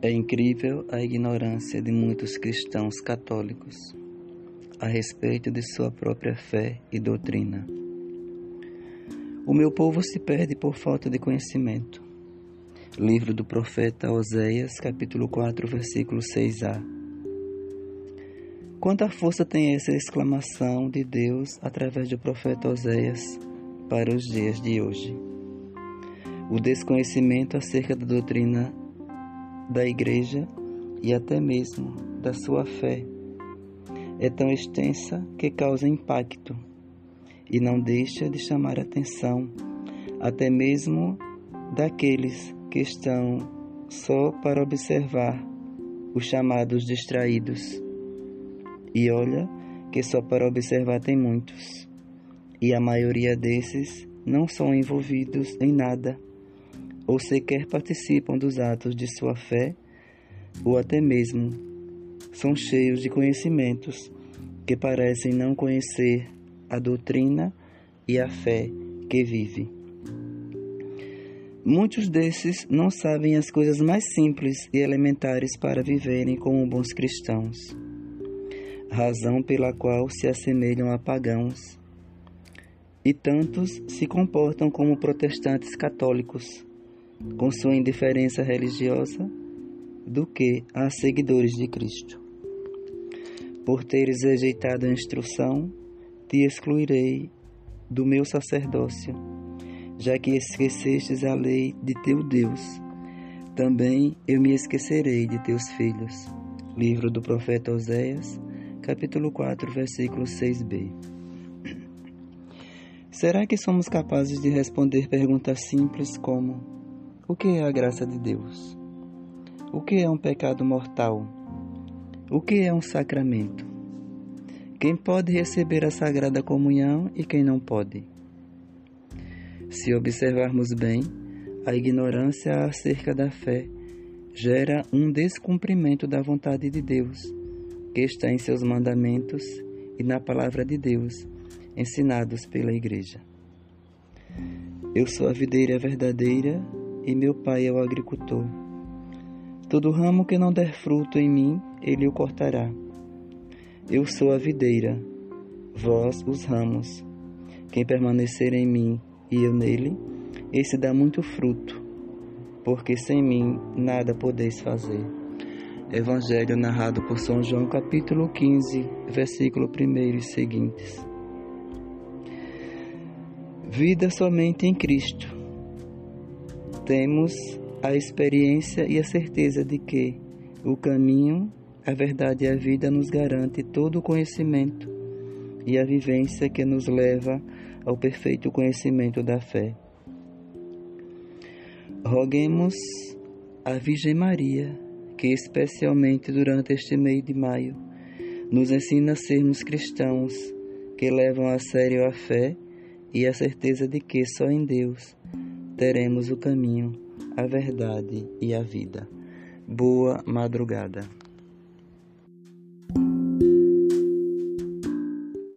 É incrível a ignorância de muitos cristãos católicos a respeito de sua própria fé e doutrina. O meu povo se perde por falta de conhecimento. Livro do profeta Oséias, capítulo 4, versículo 6a. Quanta força tem essa exclamação de Deus através do profeta Oséias para os dias de hoje? O desconhecimento acerca da doutrina da Igreja e até mesmo da sua fé é tão extensa que causa impacto e não deixa de chamar atenção, até mesmo daqueles que estão só para observar os chamados distraídos. E olha que só para observar tem muitos, e a maioria desses não são envolvidos em nada ou sequer participam dos atos de sua fé, ou até mesmo são cheios de conhecimentos que parecem não conhecer a doutrina e a fé que vive. Muitos desses não sabem as coisas mais simples e elementares para viverem como bons cristãos, razão pela qual se assemelham a pagãos, e tantos se comportam como protestantes católicos com sua indiferença religiosa do que a seguidores de Cristo. Por teres rejeitado a instrução, te excluirei do meu sacerdócio, já que esquecestes a lei de teu Deus. Também eu me esquecerei de teus filhos. Livro do profeta Oséias, capítulo 4, versículo 6b. Será que somos capazes de responder perguntas simples como o que é a graça de Deus? O que é um pecado mortal? O que é um sacramento? Quem pode receber a Sagrada Comunhão e quem não pode? Se observarmos bem, a ignorância acerca da fé gera um descumprimento da vontade de Deus, que está em seus mandamentos e na palavra de Deus, ensinados pela Igreja. Eu sou a videira verdadeira e meu pai é o agricultor. Todo ramo que não der fruto em mim, ele o cortará. Eu sou a videira, vós os ramos. Quem permanecer em mim e eu nele, esse dá muito fruto, porque sem mim nada podeis fazer. Evangelho narrado por São João, capítulo 15, versículo 1 e seguintes. Vida somente em Cristo temos a experiência e a certeza de que o caminho, a verdade e a vida nos garante todo o conhecimento e a vivência que nos leva ao perfeito conhecimento da fé. Roguemos a Virgem Maria, que especialmente durante este mês de maio nos ensina a sermos cristãos que levam a sério a fé e a certeza de que só em Deus teremos o caminho, a verdade e a vida. Boa madrugada.